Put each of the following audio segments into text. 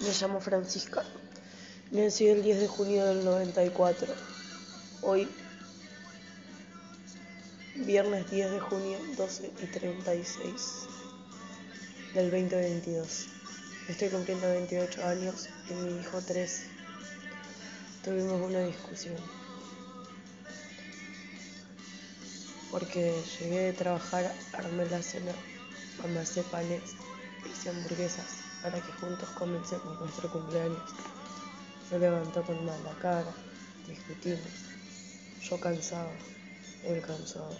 Me llamo Francisca. Nací el 10 de junio del 94. Hoy, viernes 10 de junio, 12 y 36 del 2022. Estoy cumpliendo 28 años y mi hijo 13. Tuvimos una discusión. Porque llegué de trabajar, armé la cena, amasé panes, hice hamburguesas para que juntos comencemos nuestro cumpleaños. Se levantó con mala cara, discutimos. Yo cansado, él cansado.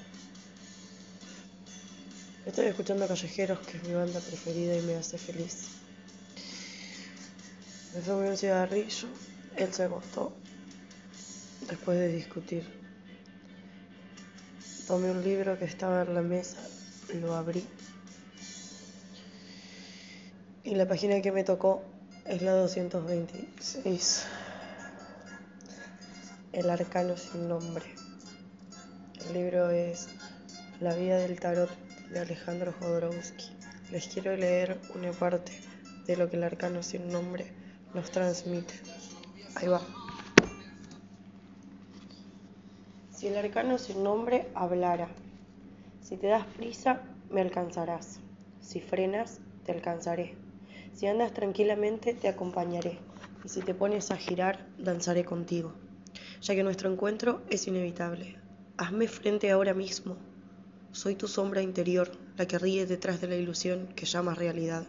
Estoy escuchando Callejeros, que es mi banda preferida y me hace feliz. Me fumé un cigarrillo, él se acostó después de discutir. Tomé un libro que estaba en la mesa, lo abrí y la página que me tocó es la 226. El arcano sin nombre. El libro es La vida del tarot de Alejandro Jodorowsky. Les quiero leer una parte de lo que el arcano sin nombre nos transmite. Ahí va. Si el arcano sin nombre hablara, si te das prisa, me alcanzarás. Si frenas, te alcanzaré. Si andas tranquilamente, te acompañaré, y si te pones a girar, danzaré contigo, ya que nuestro encuentro es inevitable. Hazme frente ahora mismo. Soy tu sombra interior, la que ríe detrás de la ilusión que llamas realidad,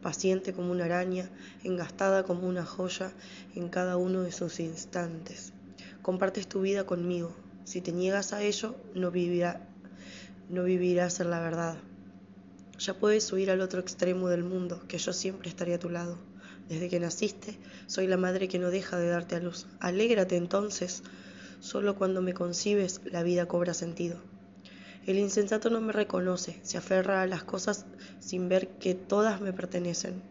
paciente como una araña, engastada como una joya en cada uno de sus instantes. Compartes tu vida conmigo. Si te niegas a ello, no, vivirá, no vivirás en la verdad. Ya puedes huir al otro extremo del mundo, que yo siempre estaré a tu lado. Desde que naciste, soy la madre que no deja de darte a luz. Alégrate entonces. Solo cuando me concibes, la vida cobra sentido. El insensato no me reconoce, se aferra a las cosas sin ver que todas me pertenecen.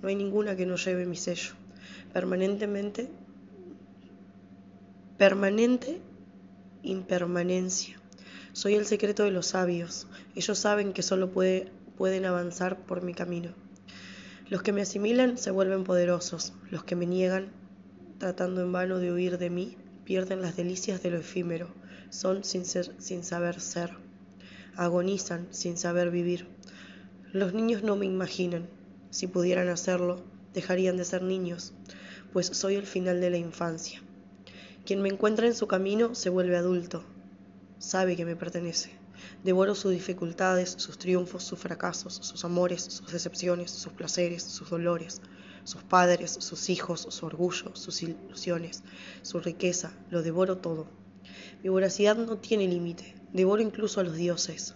No hay ninguna que no lleve mi sello. Permanentemente, permanente impermanencia. Soy el secreto de los sabios. Ellos saben que solo puede pueden avanzar por mi camino. Los que me asimilan se vuelven poderosos, los que me niegan, tratando en vano de huir de mí, pierden las delicias de lo efímero, son sin, ser, sin saber ser, agonizan sin saber vivir. Los niños no me imaginan, si pudieran hacerlo, dejarían de ser niños, pues soy el final de la infancia. Quien me encuentra en su camino se vuelve adulto, sabe que me pertenece. Devoro sus dificultades, sus triunfos, sus fracasos, sus amores, sus decepciones, sus placeres, sus dolores, sus padres, sus hijos, su orgullo, sus ilusiones, su riqueza, lo devoro todo. Mi voracidad no tiene límite, devoro incluso a los dioses.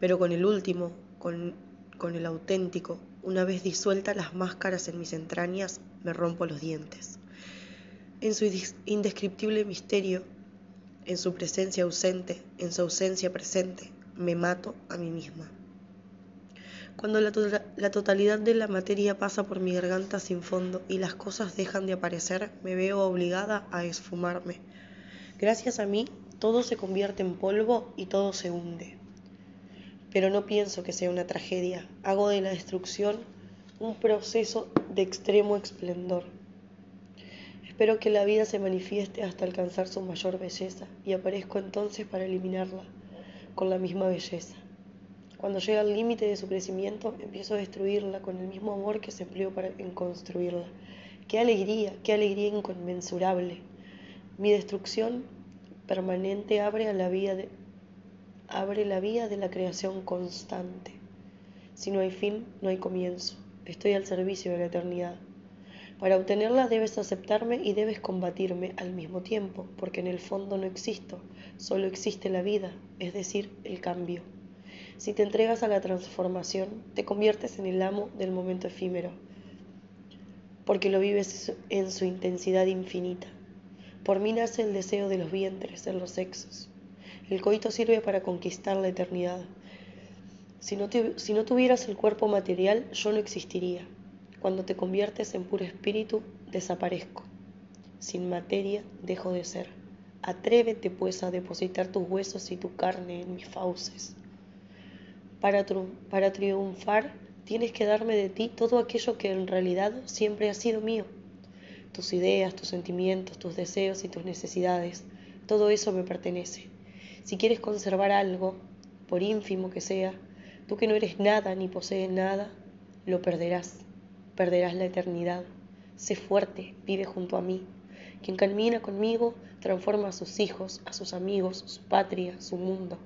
Pero con el último, con, con el auténtico, una vez disueltas las máscaras en mis entrañas, me rompo los dientes. En su indescriptible misterio, en su presencia ausente, en su ausencia presente, me mato a mí misma. Cuando la, la, totalidad de la materia pasa por mi garganta sin fondo y las cosas dejan de aparecer, me veo obligada a esfumarme. Gracias a mí, todo se convierte en polvo y todo se hunde. Pero no pienso que sea una tragedia. Hago de la destrucción un proceso de extremo esplendor. Espero que la vida se manifieste hasta alcanzar su mayor belleza y aparezco entonces para eliminarla con la misma belleza. Cuando llega al límite de su crecimiento, empiezo a destruirla con el mismo amor que se empleó para en construirla. ¡Qué alegría, qué alegría inconmensurable! Mi destrucción permanente abre, la de, abre la vía de la creación constante. Si no hay fin, no hay comienzo. Estoy al servicio de la eternidad. Para obtenerla debes aceptarme y debes combatirme al mismo tiempo, porque en el fondo no existo, solo existe la vida, es decir, el cambio. Si te entregas a la transformación, te conviertes en el amo del momento efímero, porque lo vives en su intensidad infinita. Por mí nace el deseo de los vientres, en los sexos. El coito sirve para conquistar la eternidad. Si no tuvieras el cuerpo material, yo no existiría. Cuando te conviertes en puro espíritu, desaparezco. Sin materia, dejo de ser. Atrévete pues a depositar tus huesos y tu carne en mis fauces. Para, para triunfar, Tienes que darme de ti todo aquello que en realidad siempre ha sido mío. Tus ideas, tus sentimientos, tus deseos y tus necesidades. Todo eso me pertenece. Si quieres conservar algo, por ínfimo que sea, tú que no eres nada ni posees nada, lo perderás. Perderás la eternidad. Sé fuerte, vive junto a mí. Quien camina conmigo transforma a sus hijos, a sus amigos, su patria, su mundo.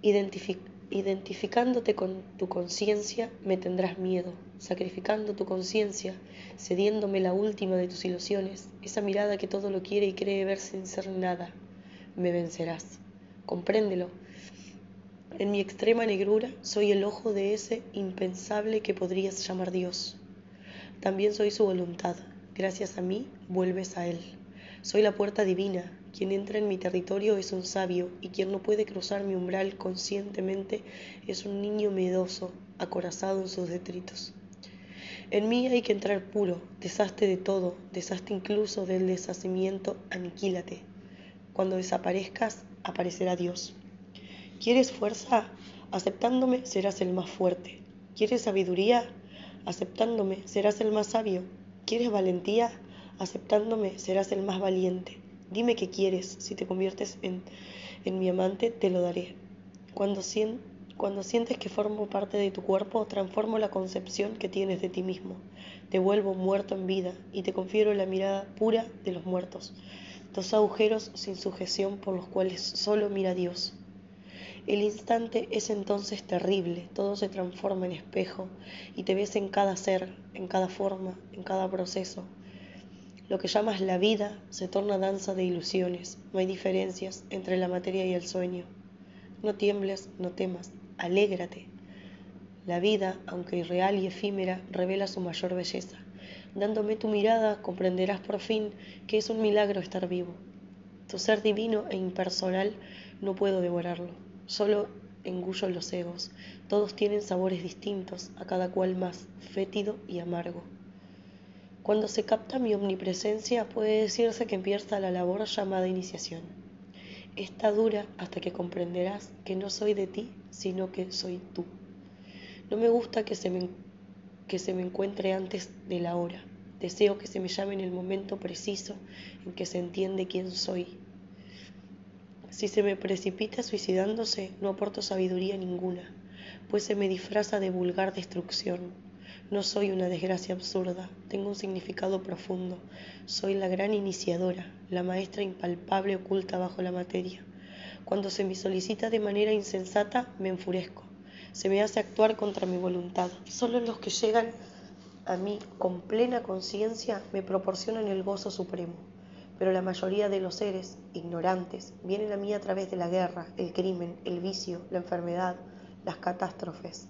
identificándote con tu conciencia me tendrás miedo, sacrificando tu conciencia, cediéndome la última de tus ilusiones, esa mirada que todo lo quiere y cree ver sin ser nada, me vencerás. Compréndelo. En mi extrema negrura soy el ojo de ese impensable que podrías llamar Dios. También soy su voluntad. Gracias a mí vuelves a Él. Soy la puerta divina. Quien entra en mi territorio es un sabio y quien no puede cruzar mi umbral conscientemente es un niño miedoso, acorazado en sus detritos. En mí hay que entrar puro, deshazte de todo, deshazte incluso del deshacimiento, aniquílate. Cuando desaparezcas, aparecerá Dios. ¿Quieres fuerza? Aceptándome serás el más fuerte. ¿Quieres sabiduría? Aceptándome serás el más sabio. ¿Quieres valentía? Aceptándome serás el más valiente. Dime qué quieres. Si te conviertes en, mi amante, te lo daré. Cuando, cuando sientes que formo parte de tu cuerpo, transformo la concepción que tienes de ti mismo. Te vuelvo muerto en vida y te confiero la mirada pura de los muertos. Dos agujeros sin sujeción por los cuales solo mira Dios. El instante es entonces terrible, todo se transforma en espejo y te ves en cada ser, en cada forma, en cada proceso. Lo que llamas la vida se torna danza de ilusiones, no hay diferencias entre la materia y el sueño. No tiembles, no temas, alégrate. La vida, aunque irreal y efímera, revela su mayor belleza. Dándome tu mirada, comprenderás por fin que es un milagro estar vivo. Tu ser divino e impersonal no puedo devorarlo solo engullo los egos. Todos tienen sabores distintos, a cada cual más fétido y amargo. Cuando se capta mi omnipresencia puede decirse que empieza la labor llamada iniciación. Esta dura hasta que comprenderás que no soy de ti, sino que soy tú. No me gusta que se me, que se me encuentre antes de la hora. Deseo que se me llame en el momento preciso en que se entiende quién soy si se me precipita suicidándose, no aporto sabiduría ninguna, pues se me disfraza de vulgar destrucción. No soy una desgracia absurda, tengo un significado profundo. Soy la gran iniciadora, la maestra impalpable oculta bajo la materia. Cuando se me solicita de manera insensata, me enfurezco. Se me hace actuar contra mi voluntad. Solo los que llegan a mí con plena conciencia me proporcionan el gozo supremo pero la mayoría de los seres ignorantes vienen a mí a través de la guerra, el crimen, el vicio, la enfermedad, las catástrofes.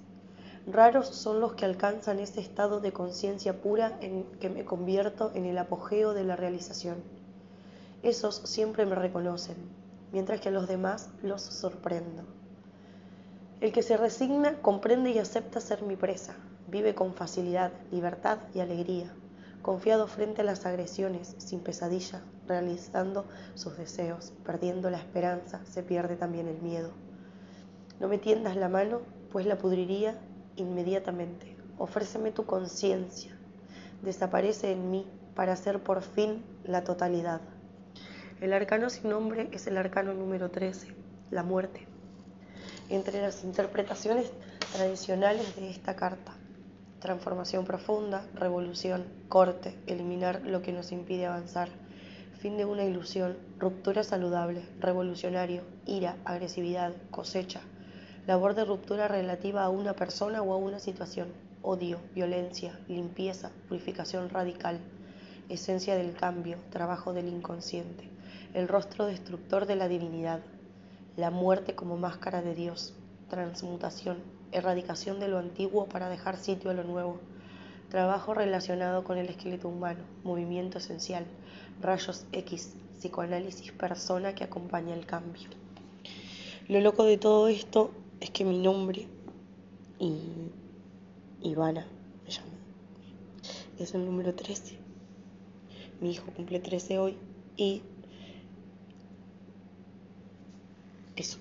Raros son los que alcanzan ese estado de conciencia pura en que me convierto en el apogeo de la realización. Esos siempre me reconocen, mientras que a los demás los sorprendo. El que se resigna comprende y acepta ser mi presa, vive con facilidad, libertad y alegría confiado frente a las agresiones, sin pesadilla, realizando sus deseos, perdiendo la esperanza, se pierde también el miedo. No me tiendas la mano, pues la pudriría inmediatamente. Ofréceme tu conciencia, desaparece en mí para ser por fin la totalidad. El arcano sin nombre es el arcano número 13, la muerte. Entre las interpretaciones tradicionales de esta carta, transformación profunda, revolución, corte, eliminar lo que nos impide avanzar, fin de una ilusión, ruptura saludable, revolucionario, ira, agresividad, cosecha, labor de ruptura relativa a una persona o a una situación, odio, violencia, limpieza, purificación radical, esencia del cambio, trabajo del inconsciente, el rostro destructor de la divinidad, la muerte como máscara de Dios, transmutación, erradicación de lo antiguo para dejar sitio a lo nuevo, trabajo relacionado con el esqueleto humano, movimiento esencial, rayos X, psicoanálisis persona que acompaña el cambio. Lo loco de todo esto es que mi nombre, y Ivana me llamo, es el número 13. Mi hijo cumple 13 hoy y